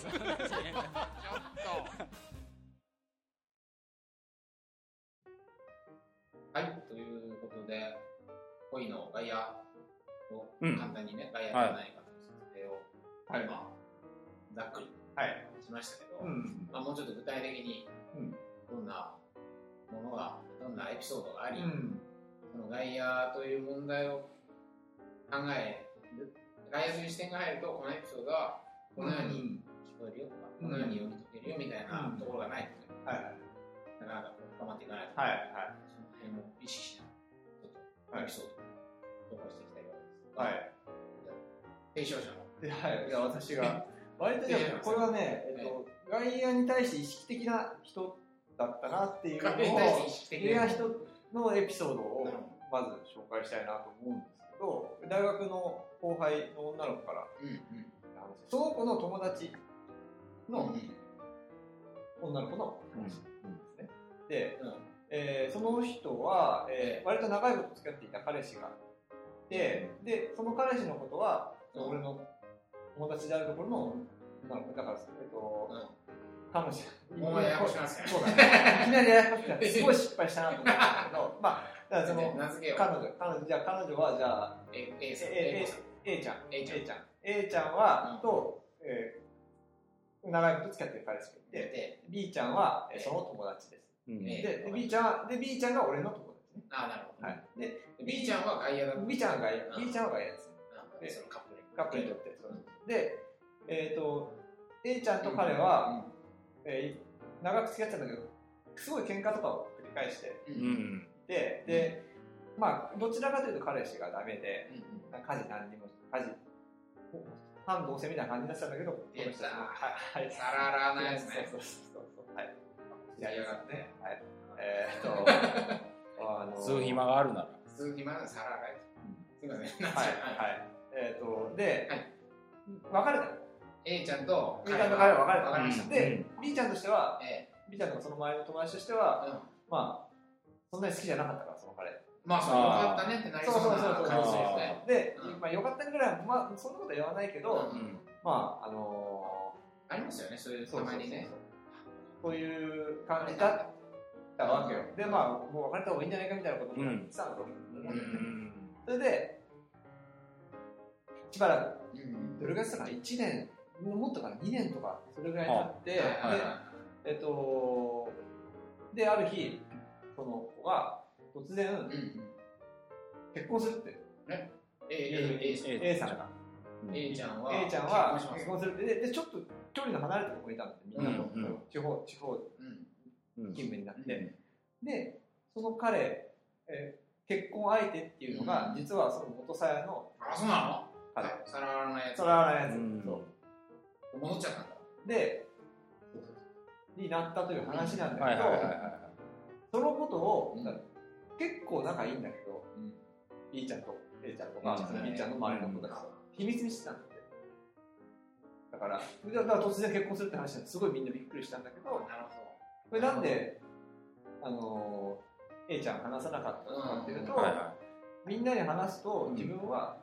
ちょっとはいということで恋の外野をうん簡単にね、外野が何かという説明を、はいまあざっくりはい。しましたけど、うん。まあ、もうちょっと具体的にうんどんなものがどんなエピソードがあり、うん。その外野という問題を考える外野という視点が入るとこのエピソードはこのように聞こえるよとか、うんこのように読み解けるよみたいなところがないと、はい。なかなか深まっていかないと、はい。その辺を意識しながらちょっとはいエピソードを紹介していきたいと思います。はい。提唱者ので、はい。いや、私が、割とねいやいや、これはね、えっと、外野に対して意識的な人だったなっていうのを、外野に対して意識的な的な人のエピソードをまず紹介したいなと思うんですけど、大学の後輩の女の子からうんうん話その子の友達のうん女の子の話ですね。で、うんえーその人は、えー割と長いこと付き合っていた彼氏がいて、で、その彼氏のことは、うん。俺の友達であるところの女の子、だから、えっと、うん。彼女。ややこしくなってるそうだね。いきなりややこしくなって、すごい失敗したなと思ったんだけど、まあ、だからその、彼女、彼女、じゃあ彼女は、じゃあ、A, ちゃん、A ちゃん。A ちゃん、は、うん。と、えー長いこと付き合ってる彼氏がいて、で B ちゃんは、その友達です。で、で B ちゃんは、で、B ちゃんが俺の友達ね。あなるほど、はい。で、で B ちゃんは外野だ B ちゃんが外野、うん。B ちゃんは外野です。でそのカップルカップルにとって。うん。で、えっ、と、A ちゃんと彼は、えー長く付き合ってたんだけど、すごい喧嘩とかを繰り返して。うん。ううんんいて、で、まあ、どちらかというと彼氏がダメで、うん。家事何にも、家事、半同棲みたいな感じになってたんだけど、この人ははい、はい。サララーのやつねそうそうそうそう。はい。やりやがってね。はい。えーっと、あの吸う暇があるなら鈴木までサララーやつすいませんはい、はい。えーっと、で、別れたの。A ちゃんと A ちゃんと彼は別れた別れましたで、B ちゃんとしては、え B ちゃんとかその周りの友達としては、えうんまあ、そんなに好きじゃなかったから、その彼。まあそうよかったねってなりそうな感じですね。で、うん。まあ、よかったぐらい、まあ、そんなことは言わないけど、うんまあ、あのありますよねそういうー、たまにね。そういう感じだったわけよ。で、まあ、もう別れた方がいいんじゃないかみたいなことを言ってたんだと思うそれで、しばらく、うんどれぐらいしたかな ?1 年、もっとかな ?2 年とか、それぐらい経って、で、えっと、で、ある日、その子が突然、いうんうん。結婚するって、A A A A さんが。A ちゃんは A ちゃんは結婚し結婚するって、で、でちょっと距離の離れたところにいたんだって、みんなと、うんうん。地方、地方勤務になって、うんで、その彼、えー結婚相手っていうのが、うん。実はその元さやのあそうな彼。のサララーのやつ。それはやつ、うん。そう。戻っちゃったんだ。で、になったという話なんだけど、はいはいはいはい。そのことを、うん結構仲いいんだけど、うん B ちゃんと A ちゃんとか、A ちゃんね B ちゃんの周りの子たちと秘密にしてたんだって。だから、だから突然結婚するって話なんですごいみんなびっくりしたんだけど、なるほこれなんで、あのー A ちゃん話さなかったのかっていうと、はいはみんなに話すとうん。自分は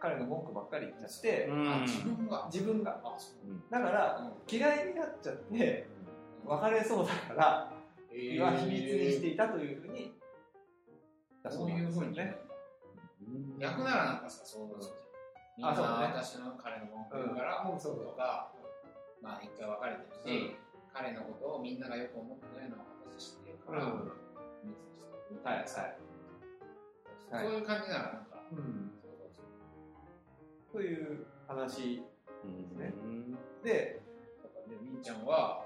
彼の文句ばっかり言っちゃって、いどあ自分が？自分が。あそう。うん。だから、うん嫌いになっちゃって、別れそうだから、えは秘密にしていたというふうに、そういうふうにね。役ならなんかさそうそうそうみんな私の彼の文句からうん。そうとかまあ一回別れてるし彼のことをみんながよく思ってないのは私知ってるからうん。秘密にしてい、はい。そういう感じならなんかうん。そういう話うん。ねで、みーちゃんは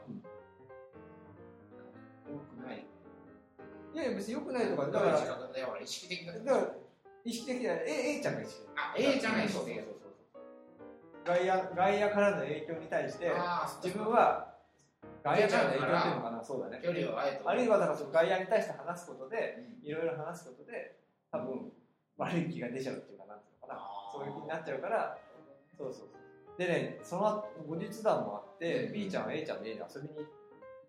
いやいや別に良くないとか、だだかからら、だから意識的だだから意識的な、A, A ちゃんが意識的。あ A ちゃんが意識的だそうそうそう外野外野からの影響に対して、自分は外野からの影響っていうのかな、そうだね。距離をあえてあるいはだからその外野に対して話すことで、うん。いろいろ話すことで、多分悪い気が出ちゃうっていうかなんていうのかな、あー。そういう気になっちゃうから、そうそうそう。でね、その後後日談もあって、うん。B ちゃんは A ちゃんの家に遊びに行っ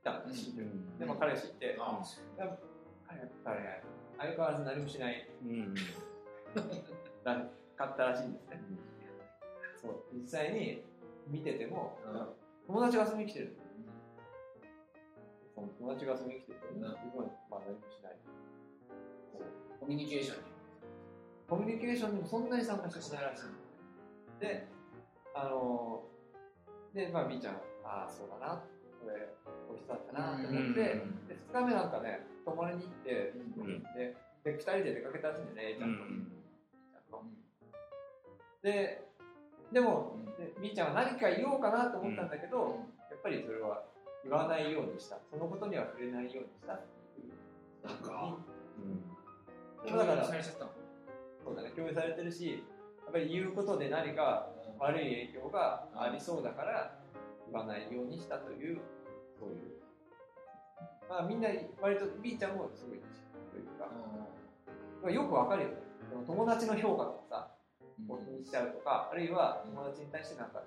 たんですよ。うん。でも彼氏いて、あ彼やっぱりね、相変わらず何もしない。うん だかったらしいんですね。そう。実際に見てても、うん。友達が遊びに来てる。その友達が遊びに来てるけど、うん。自分はまあ何もしない。コミュニケーション。にコミュニケーションにもそんなに参加してないらしい。で、あので、まあ、みーちゃん、ああ、そうだな、これ、美味しそうだったなと思って、で、うん2日目なんかね、泊まりに行って、うんで、で2人で出かけたんですよね、A ちゃんと。うんで、でも、うんでみーちゃんは何か言おうかなと思ったんだけど、やっぱりそれは言わないようにした。そのことには触れないようにしたっていう。なんかだからそうだね、共有されてるし、やっぱり言うことで何か悪い影響がありそうだから言わないようにしたという、そういう。まあみんな、割と B ちゃんもすごいというか、まあよくわかるよね。友達の評価とかさ、を気にしちゃうとか、あるいは友達に対してなんか、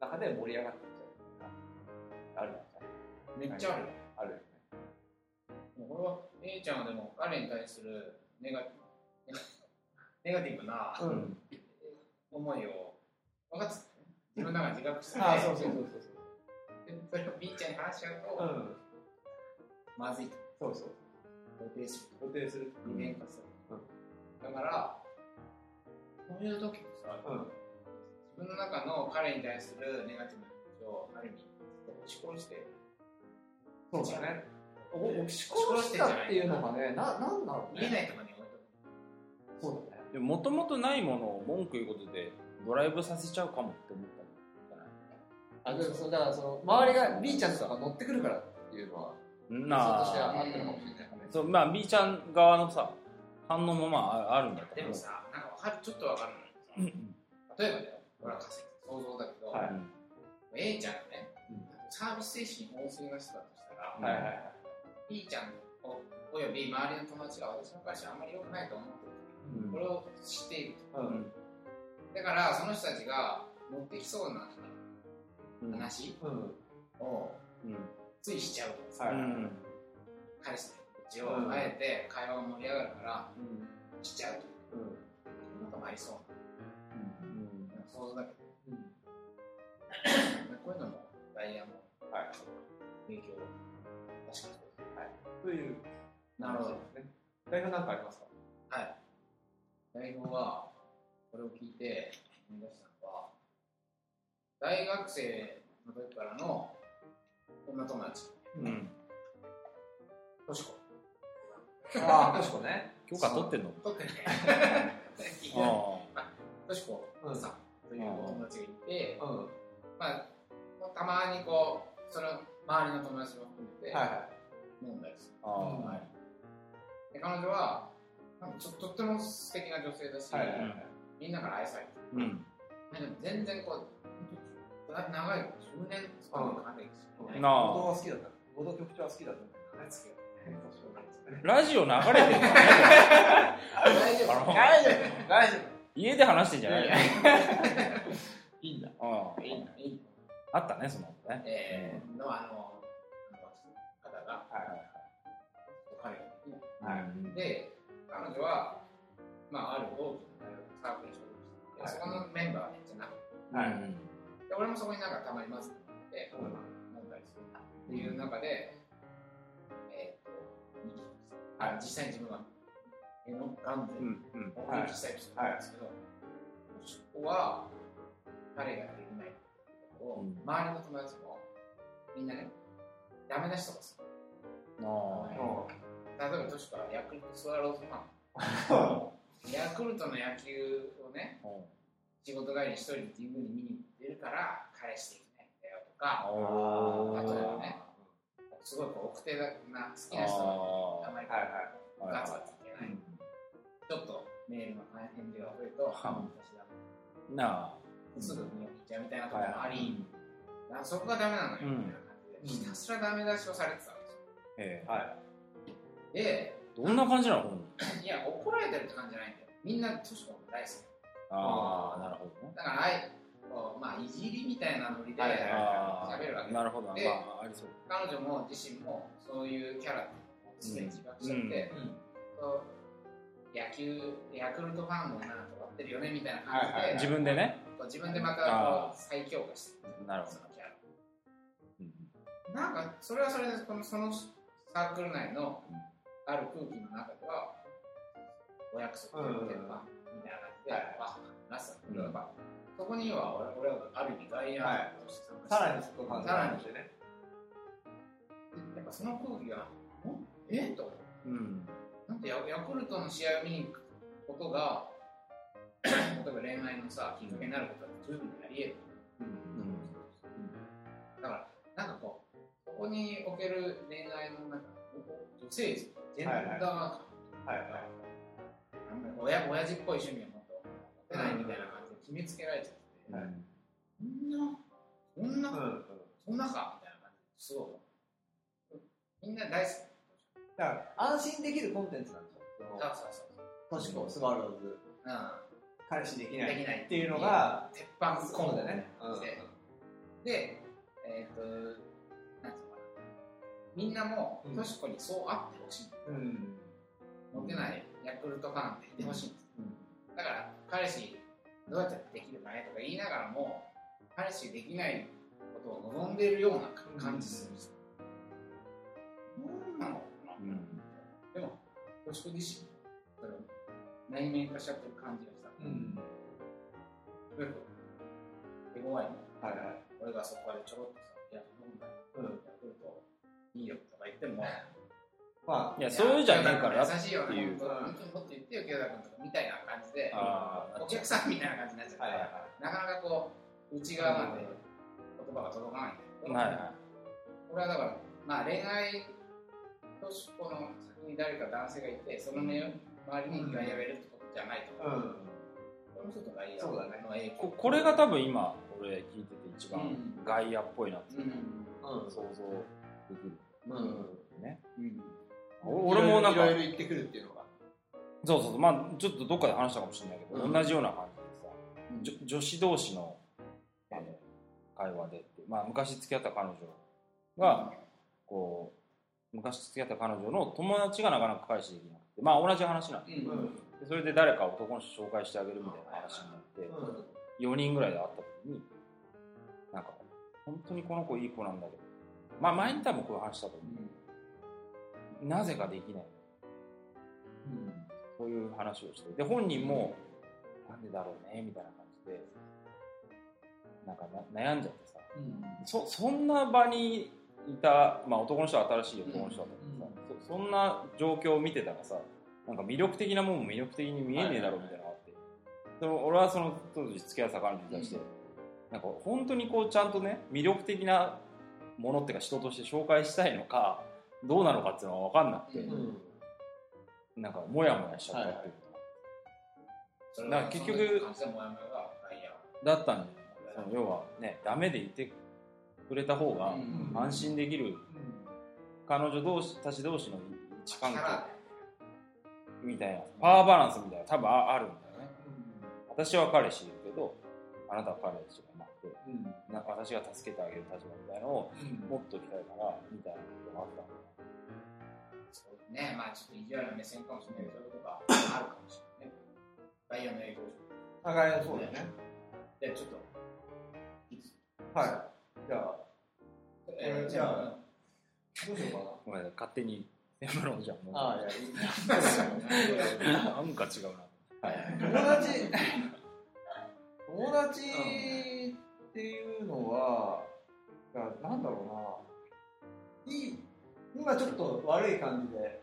中で盛り上がっていっちゃうとか、あるめっちゃあるあるよね。これは A ちゃんはでも彼に対するネガネガティブなうん。思いを分かってたね自分の中で自覚しててああ、そうそうそうそうでそれを B ちゃんに話しちゃうと。うん。まずいとそうそう。露呈する予定する。二面化する、うんだからそういう時ってさ、うん。自分の中の彼に対するネガティブな気持ちをある意味押し殺してそうだね。お押し殺したっていうのがね、な、なんだろうね？見えないところに置いとくそうだね。でももともとないものを文句言うことでドライブさせちゃうかもって思ったあ、でもそうだからその、周りが B ちゃんとかが乗ってくるからっていうのは、なあ。そうまあ B ちゃん側のさ反応もまああるんだけど。でもさなんか分かるちょっと分かるの例えばだよこれは仮説想像だけど、はい A ちゃんがね、うんサービス精神旺盛な人だとしたら、うんはいはいはい。B ちゃんおおよび周りの友達が私の会社あんまり良くないと思ってるうん。これを知っていると。うん。だからその人たちが持ってきそうなうん。話うん。をうんついしちゃうとさ、はいうん彼氏の口をあえて会話が盛り上がるからうん。しちゃうとうん。いうこともありそううんな想像だけどうん。こういうのもダイヤもはい。影響を確かにという。なるほどね。代表なんかありますか？はい。代表は、これを聞いて思い出したのは、大学生の時からの女友達、うんとしこ。ああ、としこね。許可取ってんの？撮ってね。いきなりあとしこうんさんというお友達がいて、うん。はまあ、たまにこう、その周りの友達も含めていは飲んだりする。ああはいで彼女は、なんかちょとっても素敵な女性だし、い。はいはいはい。みんなから愛されてる。うんでも全然こう、な長いこと、10年とかの関係ですよね。なあ。は好きだった。は好きだった。大好きよラジオ流れてるからね。大丈夫。大丈夫。大丈家で話してんじゃないいやい夫。いいんだ。あいいのいいのあったねそのね。えー、のあの、あの方が、はいはい。で、彼女は、まあ、ある大きな大学のサークルに所属してそこのメンバーはめっちゃ仲良いはいで、俺もそこになんかたまに混ぜてもらって、飲んだりするっていう中で、えーっと、はい、実際に自分は、絵のガンで、うんうん。目撃したりするんですけど、そこは彼ができないことを、うん。周りの友達もみんなね、ダメ出しとかする。あ例えば、としかヤクルトスワローズファン。ヤクルトの野球をね、あ仕事帰りに一人で神宮に見に行ってるから、彼氏できないんだよとか、あ例えばねすごいこう奥手な好きな人はあまり。ガツガツいけない。ちょっとメールの返事が増えると、はい私だなあすぐ見送っちゃうみたいなところもあり、あそこがダメなのよみたいな感じで、ひたすらダメ出しをされてたんですよ。ええはい。で、どんな感じなの？いや、怒られてるって感じじゃないんだよ。みんな、トシコも大好き。ああなるほどね。だから、あいまあ、いじりみたいなノリで喋るわけあなるほど。まであありそう彼女も自身もそういうキャラっていうのをすでに自覚しちゃって、野球、ヤクルトファンもなんか終わってるよねみたいな感じで、自分でね。自分でまた再強化してるなるほど。そのキャラ。なんかそれはそれでこのそのサークル内のある空気の中ではお約束でみたいなはい。あ話すうん。そこには俺俺はある意味外野として参加さらにそこ考えましてね。やっぱその空気がんえ？と。うん。なんでヤヤクルトの試合を見に行くことが 例えば恋愛のさきっかけになることは十分にあり得る。だからなんかこうここにおける恋愛のなんか女性像ジェンダー感はいはい。なんか親親父っぽい趣味をもっと持てないみたいな感じで決めつけられちゃって、はい。そんなそんな。そん。なかみたいな感じすごいみんな大好きだから安心できるコンテンツなんですよ。そうそうそうトシコ、スワローズ、う彼氏できんない。っていうのが、鉄板コンそうだね。ででえっ、となんつうのかな。みんなもうん。トシコにそうあってほしい。うん。ないヤクルトファンって言ってほしいんです、うん。だから彼氏どうやってできるかねとか言いながらも彼氏できないことを望んでいるような感じするんです。よ、なんなのかな、うん。でもトシコ自身それを内面化しちゃってる感じがした、うん。手強いのはいはい。俺がそこでちょろっとさ「いや飲んだうん。ヤクルトいいよ」とか言ってもまいやそういうじゃねえから優しいよっていう。本当にもっと言ってよ清田君とかみたいな感じでああお客さんみたいな感じになっちゃって、あ、はいはい。なかなかこう内側まで言葉が届かないんだけど、はい。はこれはだからまあ恋愛としこの先に誰か男性がいてその目周りに外野がいるってことじゃないと思う、うん。この人と外野そうだね。の影響ここれが多分今俺聞いてて一番うん。外野っぽいなってうんうん。想像できる。うん。ね。うん。お俺もなんかいろいろ言ってくるっていうのが。そうそうそう。まあちょっとどっかで話したかもしれないけど、うん。同じような感じでさ、女子同士のあの会話でって、まあ、昔付き合った彼女がこう昔付き合った彼女の友達がなかなか彼氏できなくてまあ同じ話なんでうん。うん。でそれで誰か男の人紹介してあげるみたいな話になって、4人ぐらいで会った時になんか本当にこの子いい子なんだけど。まあ前に多分こういう話したと思うなぜかできない。そういう話をして。で本人もなんでだろうねみたいな感じでなんかな悩んじゃってさ。そそんな場にいた、まあ、男の人は新しい男の人だったけどさ、そそんな状況を見てたらさなんか魅力的なもんも魅力的に見えねえだろうみたいなのがあって、でも俺はその当時付き合ってた彼女に対して、なんか本当にこうちゃんとね魅力的なものっていうか人として紹介したいのかどうなのかっていうのは分かんなくて、うん。なんかモヤモヤしちゃったっていうか。ら結局だったんじゃないその要はねダメでいてくれた方がうん。安心できる彼女同士たち同士の位置関係みたいなパワーバランスみたいな多分ああるんだよね。私は彼氏いるけどあなたは彼氏がいなんか私が助けてあげる立場みたいなのを持っときたいからみたいなことがあったの。そうね。まあちょっと意地悪な目線かもしれないけどそういうことがあるかもしれないね。外野の影響あ、外野そうだね。でちょっとはい。じゃあ、えーじゃあどうしようかな。ごめんなさい勝手に専門のじゃん。もうああ、いや、いい。なんか違うな。はい。友達、友達っていうのは、なんだろうな、いい、今ちょっと悪い感じで。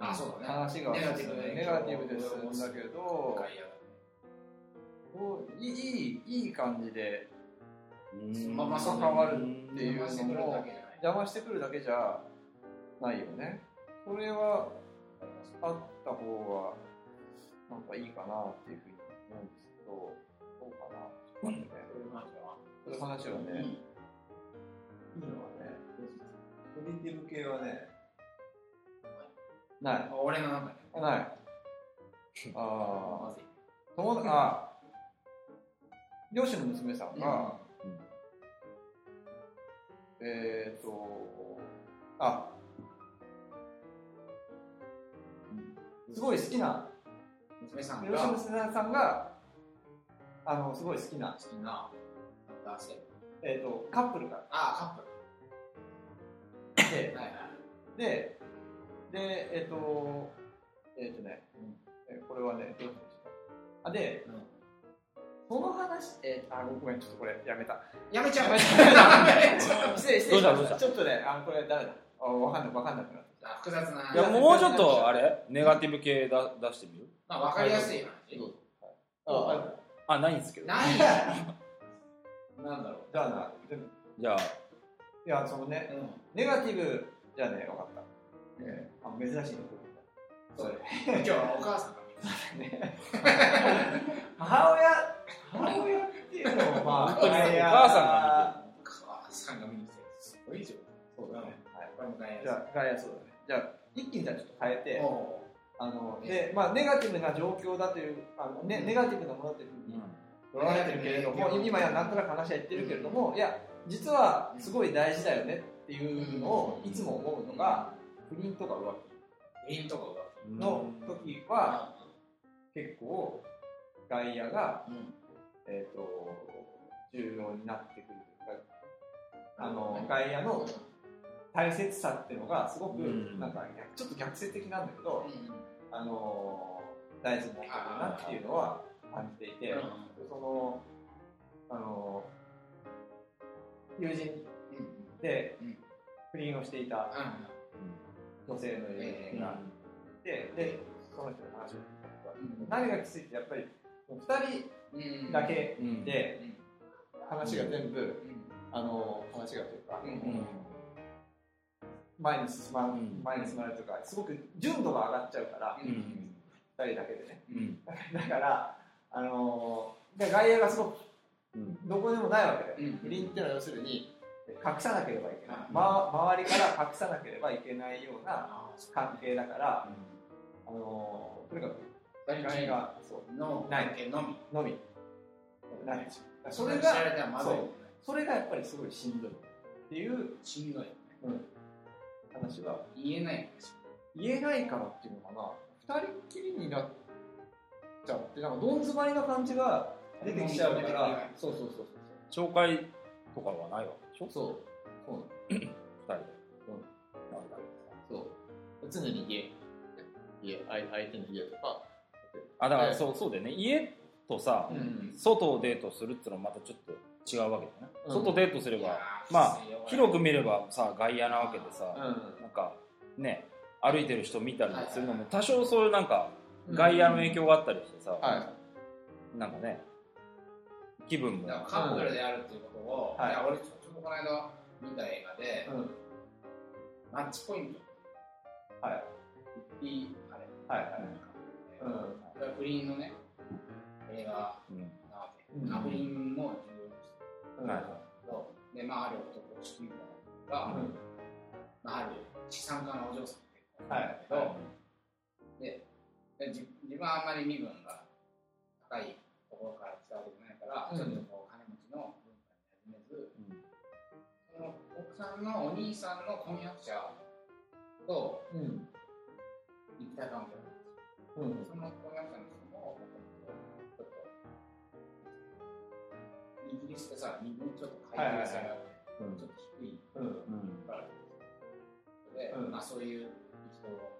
あそうだね。話がネガティブネガティブですんだけど。いい、いい感じで。まあまあ関わるっていうのも邪魔してくるだけじゃないよね。それはあった方がなんかいいかなっていうふうに思うんですけど、どうかな。いう話はね、いいのはね、ポジティブ系はね、ない。あ俺の中でない。ああ、まずい友達、あ、両親の娘さんが、うん。えっ、ー、と、あ、すごい好きな、娘さん両親のがさんが、あの、すごい好きな、きな男性。えっ、と、カップルがあカップて、はいはい。で、で、えっ、と、えっ、とね、えこれはね、どうしましたあ、で、うん。その話、えー、あ、ごめん、ちょっとこれやめた。やめちゃう。やめ 失礼、失礼しまどうしたどうした？ちょっとね、あのこれ誰だ。あ、わかんない、わかんなくなっあ複雑な。いやもうちょっとあれ？ネガティブ系だ出してみる？まあわかりやすい話。た。あ、あないんですけど。ないなんだろじゃあな、でも。じゃあ。いや、そのね、ううん。ネガティブじゃね、わかった。えー、あ珍しいのそれ。今日はお母さん 母親、母親っていうのも、まあ、お母さんがお母さんが見に来てすごい状そうだね。はい。これもじゃあ、ガイアそうだね。じゃあ、一気にじゃあちょっと変えて、おあの、で、まあ、ネガティブな状況だという、あのね、ネガティブなものというふうに捉えてるけれども、今やなんとなく話は言ってるけれども、いや、実はすごい大事だよねっていうのをいつも思うのが、不倫とか浮不倫とかの時は、結構、外野が、うん。えっ、と、重要になってくるというか、あの、外野の大切さっていうのがすごく、うん。なんか、ちょっと逆説的なんだけど、うん。あの大事なことだなっていうのは感じていて、うん。その、あの友人うん。でうん。不倫をしていた女性の友人がいて、で、その人の話を聞いたうん。何がきついってやっぱり、2うん人だけうんで話が全部、うん。あの話がというか、前に進ま、ん前に進まれるというか、すごく純度が上がっちゃうから、うん。うん2人だけでね。うん。だから、あので外野がすごくうん。どこでもないわけで、うん。不倫っていうのは要するに隠さなければいけない、うん。ま、周りから隠さなければいけないようなあ関係だから、あのとにかく外野がそうのない。のみ。のみない。それがそれがやっぱりすごいしんどいっていうしんどい。よね話は。言えない言えないからっていうのかな。二人っきりになっちゃってなんかどん詰まりの感じが出てきちゃうからないそうそうそう紹介とかはないわけでしょ？そう。そう。そう二人で。うん。なんだそう。常に家。家相相手の家とか。あだからでそうそうだよね。家とさうん。外をデートするっていうのはまたちょっと違うわけだね。うん。外デートすればーまあ広く見ればさ外野なわけでさうなんかね歩いてる人見たりするのも多少そういうなんかん外野の影響があったりしてさはなんかね気分も。カップルであるっていうことを、はい。いや俺ちょっとこの間見た映画で、うん。マッチポイント。はい。いいあれ。はいはい。うん。これは不倫のね映画うんなわけ、うん。あ不倫も重要にしてうん。でまあある男主人公が、うん。まあ、ある資産家のお嬢さんと結婚はいだけど、ででじ自分はあんまり身分が高いところから来たわけじゃないから、うん。ちょっとこう金持ちの文化に馴染めず、その奥さんのお兄さんの婚約者とうん。肉体関係をうん。その婚約者の人もちょっとイギリスってさ身分ちょっと階級性があって、うんちょっと低いうん。うん。からで、うん。まあそういう人を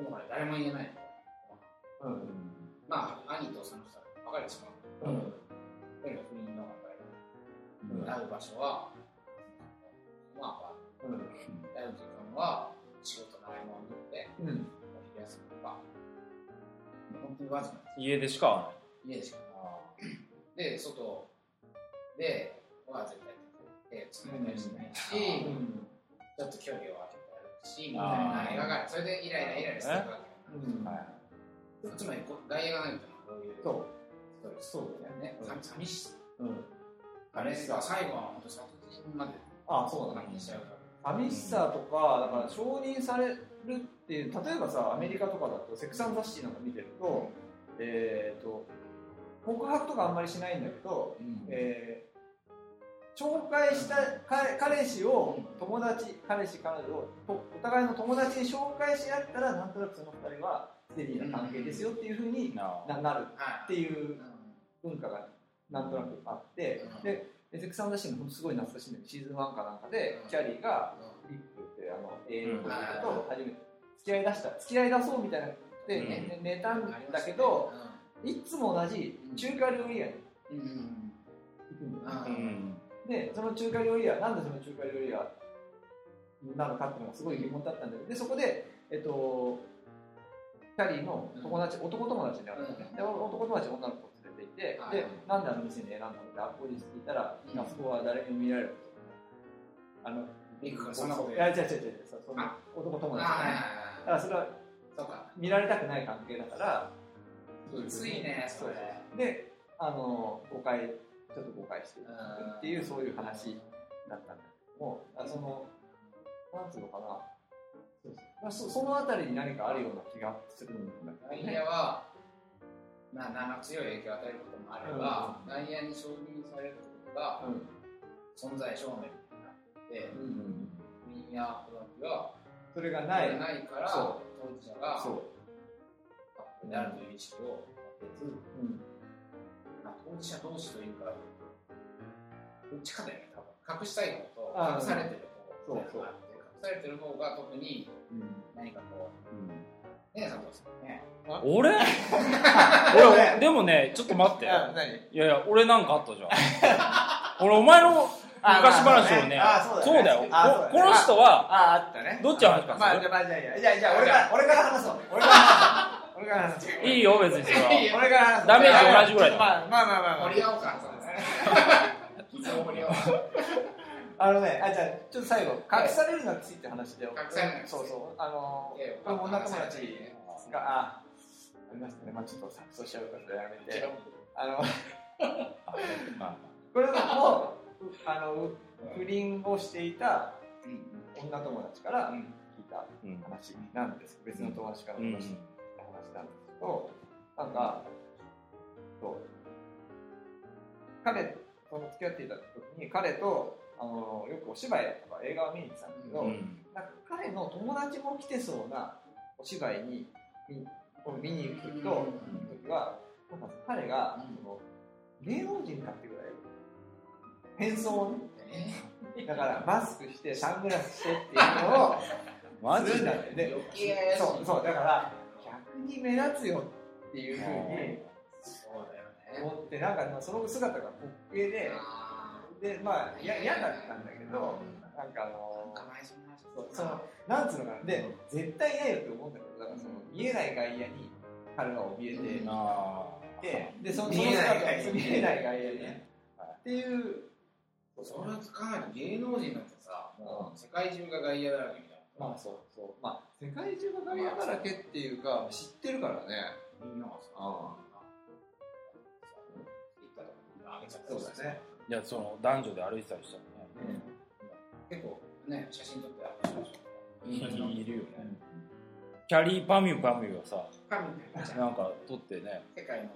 もこれ誰も言えない。とうん。まあ兄とその人は別れてしまううん。とにかく不倫の関係うん。会う場所は、まあ、うん。会う時間は仕事の合間を縫って、うん。お昼休みとか、本当にわずか家でしか家でしかで、外では絶対手つないだりしないし、うん。ちょっと距離を空けてし、みたいな。映画が。それでイライライライラしてるわけ。うん。はい。つまり外野がないとこういう。そう。そうだよね。ね、寂寂しさ。うん。あれが最後は本当殺人まで。あそうだね。寂しさとか、だから承認されるっていう、例えばさ、アメリカとかだと、セクサン雑誌なんか見てると、えー、と告白とかあんまりしないんだけど、えー紹介した彼彼氏を友達、彼氏、彼女をとお互いの友達に紹介し合ったら、なんとなくその二人はステディな関係ですよっていうふうになる。はっていうい。文化がなんとなくあって、うん。でエセクサンダーシーンのすごい懐かしいんだけどシーズン1かなんかで、キャリーがリップってあの永遠のと初めて付き合い出した付き合い出そうみたいなで、寝たんだけど、いつも同じ中華料理屋に行くん。だよ、でその中華料理屋なんでその中華料理屋なのかっていうのがすごい疑問だったんだけどでそこでえっとキャリーの友達、男友達に会ったのね、で男友達女の子を連れていて、はい。でなんであの店に選んだのってあ後日聞いたら、うん。あそこは誰にも見られるあのビッグがそんなこといや違う違う違うそそのあ。男友あ達ねーだからそれはそうか。見られたくない関係だからきついね。それ。であの誤解ちょっと誤解してるうんっていうそういう話だったんだけどもあそのなんつうのかな。そうそう。まあそそのあたりに何かあるような気がするんだ外けどね。野は、まあ、なんか強い影響を与えることもあれば、外野に承認されることがうん。存在証明になって、うん国やプロ野球はそれがこない。れないから、そ当事者がそう。であるという意識を持てず、うん。まあ、当事者同士というか、どっちかだよね、多分。隠したい方とあ隠されてる方そうそうがあって、隠されてる方が特にうん。何かこう、ね、佐藤さんね。俺？俺でもねちょっと待って。いやいや俺なんかあったじゃん。俺お前の昔話をねそうだよ。ここの人はどっちの話かまあじじゃあじゃあ俺から話そう。俺から話そういいよ別にそれはいいよ俺から話そうダメージ同じぐらいだまあまあまあまあまあ盛り合おうか、そうですね。そう盛り合おう。あのね、あ、じゃあ、ちょっと最後、隠されるなきついって話で。隠されるそうそう。あのええ、これも女友達が、あ、ありましたね。まあちょっと錯綜しちゃうからやめて。あの、まこれも、あの、不倫をしていた女友達から聞いた話なんです。別の友達から話なんか、そう。彼と付き合っていた時に、彼と、あのよくお芝居とか映画を見に行ってたんだけど、うん。なんか彼の友達も来てそうなお芝居に見に行く時と、時はなんか彼が、うん。その芸能人かってぐらい変装をねだからマスクしてサングラスしてっていうのをマジするんだでそうそうだから逆に目立つよっていうふうにそうだよね。思ってなんかまあその姿が滑稽であでまあいや嫌だったんだけどなんかあのか前そのなんつうのかな。で絶対嫌よって思うんだけどだからその見えない外野に彼が怯えて、あででその見えない外野その姿見えない外野に。ねっていう。それを考える芸能人なんてさ、もう世界中が外野だらけみたいな。まあそうそう。まあ世界中が外野だらけっていうか知ってるからね。みんながさ、あツイッターとかみん。な上げちゃったそうだね。いやその男女で歩いてたりしたらね。結構ね、写真撮ってアップしてる人とかいるよね。キャリーパミュパミュがさなんか撮ってね。世界の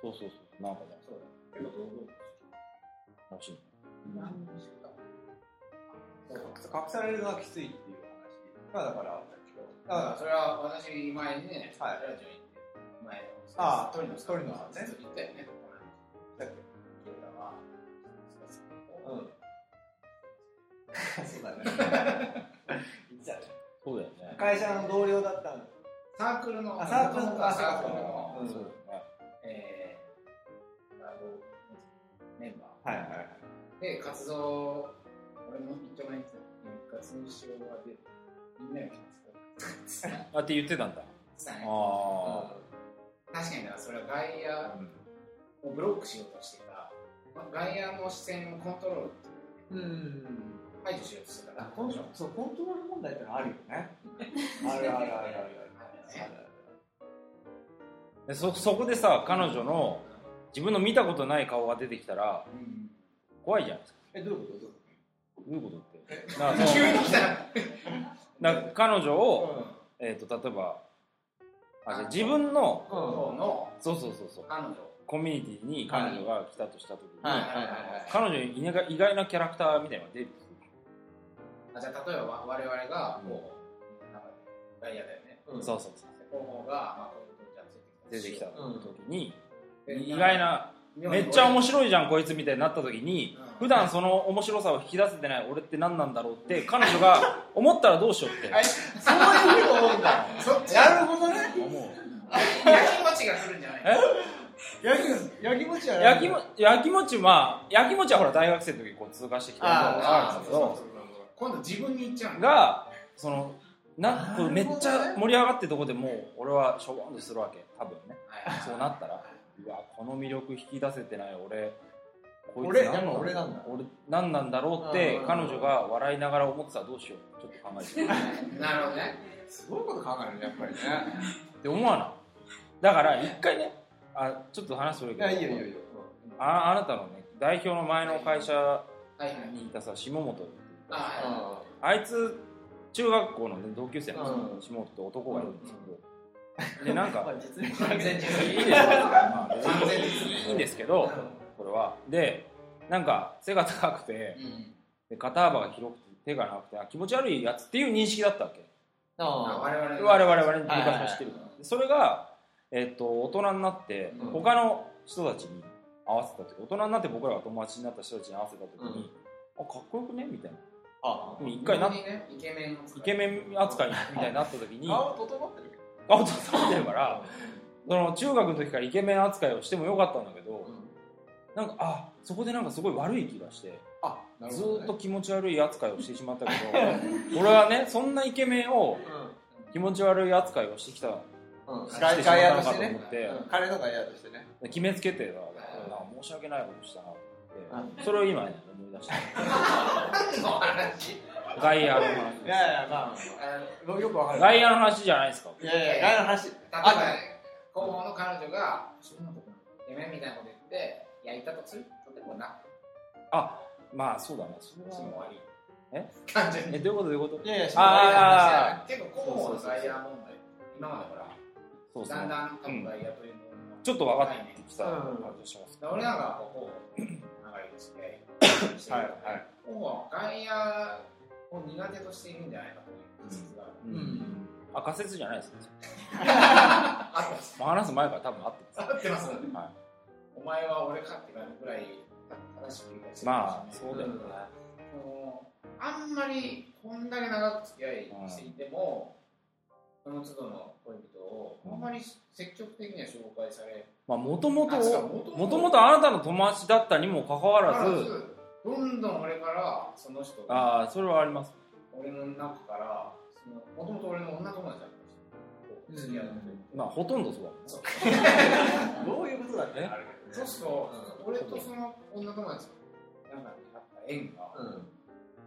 そうそうそう。なんかね。そう。だ結構堂々らしい何もしてた隠されるのはきついっていう話。がだからあったけどだからそれは私前にね、はい。ラジオに前のああ鳥野さん鳥野さんねずっと言ったよね。だっけケイタはうんそうだね。言ってたねそうだよね。会社の同僚だったんだ。サークルのあサークルの。サークルのうんそうだよね。えーあのメンバー。はいはいはい。で活動俺も一丁前に言ってた活動しようがでみんなが来ます あって言ってたんだ。からねあ確かにだからそれは外あ野をブロックしようとしてた、まあ、外野の視線をコントロールっていう。うん。排除しようとしてたあコンそうコントロール問題ってのあるよね。あるあるあるあるあるでそそこでさ彼女の自分の見たことない顔が出てきたらうん。怖いじゃないですか。えどういうこと？どういうことって。だからそ 急のに来た。だから彼女とを、えー、と例えばあじゃあ自分の方のそうそうそうそう。彼女。コミュニティに彼女が来たとした時に、彼女に意外意外なキャラクターみたいなのが出るあじゃあ例えばわ我々がこう、なんか外野だよね。うん。そうそうそうで広報が、まあ、こういうじゃあ出てきたうん時に、で意外なめっちゃ面白いじゃんこいつみたいになった時に、うん。普段その面白さを引き出せてない俺って何なんだろうって 彼女が思ったらどうしようって。あそういうふうに思うんだ。なるほどね。思う。焼き餅が来るんじゃないえ？焼き焼き餅は焼きも焼き餅まあ焼き餅はほら大学生の時こう通過してきたあるんだけど。今度自分に言っちゃうがそのななるほどねめっちゃ盛り上がってるとこでもう俺はしょぼんとするわけ。多分ね。はい。そうなったらうわこの魅力引き出せてない俺。こいつ俺何俺なんだ。俺何なんだろうってうん。彼女が笑いながら思ってたらどうしよう。ちょっと考えてっ なるほどね。すごいこと考えるねやっぱりね。て思わない。だから一回ねあちょっと話それけど。やいいよいいよいいよああなたのね代表の前の会社にいたさ下本あはあいつ中学校の、ね、同級生なんですよ、うん。下本って男がいるんですけど、でなんか完全実いいですよ、まあ、別完全にいいんですけどこれは。でなんか背が高くてうん。で肩幅が広くて手がなくてあ気持ち悪いやつっていう認識だったわけ。ああ我々我々昔も知ってるから。でそれが、えっと大人になってうん。他の人たちに合わせた時大人になって僕らが友達になった人たちに合わせた時に、あかっこよくね？みたいな。あ。一回なイケメン扱いみたいになった時に顔整ってる顔整ってるからその中学の時からイケメン扱いをしてもよかったんだけど、なんかあそこでなんかすごい悪い気がしてね。ーっと気持ち悪い扱いをしてしまったけど 俺はねそんなイケメンを気持ち悪い扱いをしてきたうん。うんして外しまったの野としてねかと思って、うん。彼の外野としてね。決めつけてたか申し訳ないことしたなって。それを今ね思い出した。何の話外野の話いやいやまあよくわかる外野の話じゃないですか。いやいや外野の話。例えば高校の彼女がそんなことイケメンみたいなこと言って焼いたとする？とでもなあまあそうだね。それはその終わりえ？感じに。えどういうこと？どういうこといやいやあ結構高校の外野問題。今までほらそうそうだんだん多分外野というものがちょっと分かってきた感じがします。俺なんかこう流れてしてしてはいはいを苦手としているんじゃないかという仮説があるうん。うん。あ仮説じゃないです 話す前から多分あってます。合ってます。はお前は俺かってなるぐらい正しく理解してるまあそうだよね。あんまりこんだけ長く付き合いしていても、その都度の恋人をあんまり積極的には紹介されまあもともともともとあなたの友達だったにもかかわらずどんどん俺からその人がああそれはあります。俺の中からもともと俺の女友達だったんですまあほとんどそうだそう。どういうことだっけえそうすると、俺とその女友達の中にあった縁が、うん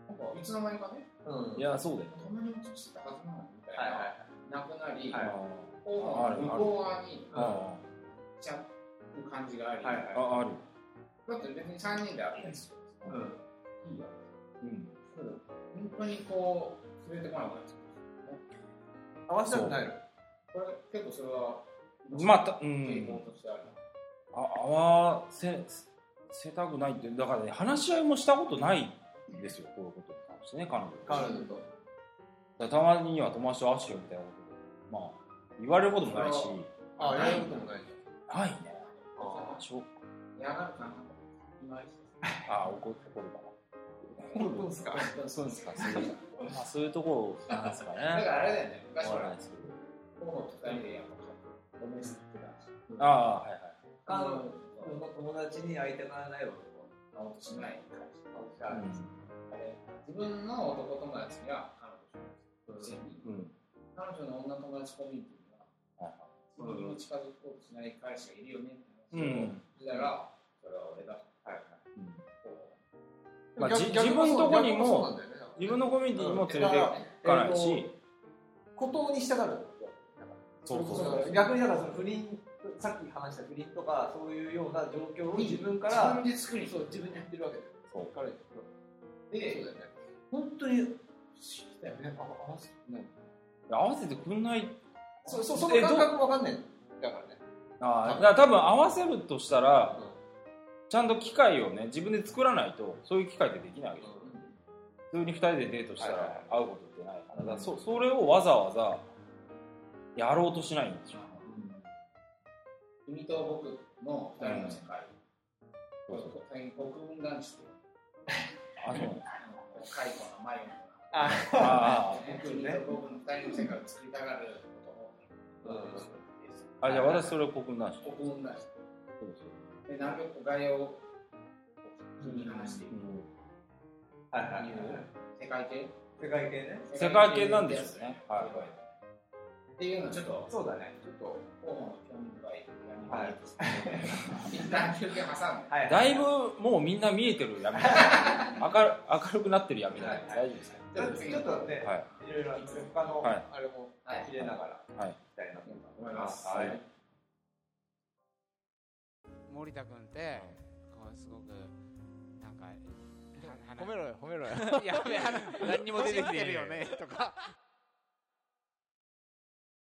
なんかいつの間にかね、うん。いやそうだよ。たまに落ちしてたはずなのにみたいはいはな、なくなり、向こう側にああ行っちゃう感じがあり、はい。はいああある。だって別に3人で会ったりするうん。いいよ。うん。本当にこう、連れてこなくなっちゃ合わせたくない。これ結構それは、まあたう傾向んとしてある。あ合わせせたくないってだからね話し合いもしたことないんですよこういうことに関してね彼女彼女と。たまには友達と会わせてよみたいなことまあ言われることもないし。あやることもない。ないね。あしょ嫌がるかな。今あ怒怒るか本当ですか？なそうですか。そういうまあそういうところなんですかだかねらあれだよね、昔からないですけど。候補と二人でやっぱ、おめすってたし。ああはいはい。彼女の友達に会いたがらない男会おうとしない感じ。あうあれ自分の男友達が彼女しに、んうん彼女の女友達コミュニティには、自分に近づこうとしない彼氏がいるよねってうん。話をしたら、それは俺だ。はいはい。まあ自分のとこにもね自分のコミュニティにも連れてだ行かないし、孤島に従うそうそうそそう。う逆にだからその不倫さっき話した不倫とかそういうような状況をう自分か自ら分で作りそう自分で言ってるわけだよ。そう。彼にで、そうだよね。本当にだよね。あ合わせね合わせてくんない。そそその感覚わかんないんだからね。ああだから多分合わせるとしたらちゃんと機会をね自分で作らないとそういう機会ってできないわけですよ普通に2人でデートしたら会うことってないから。だからそそれをわざわざやろうとしないんですよ。君と僕の二人の世界。そうそう最近国分あそう。北海道のマヨンああ僕の二人の世界を作りたがることをあじゃあ私それ国分男子国分男子そうそうでなるべく概要を普通に話していくはいは世界系？世界系ね。世界系なんですよね。はいっていうのちょっとそうだね。ちょっと興味深い はい一旦休憩挟んではいだいぶもうみんな見えてる闇 明る明るくなってる闇なんで大丈夫です。かちょっとちょっとね、はい。いろいろ他のはい。あれもはい。入れながらはい。い。きたいなと思います。はい森田君ってこうすごくなんか褒めろよ褒めろよ。いやいや何にも出てきてるよねとか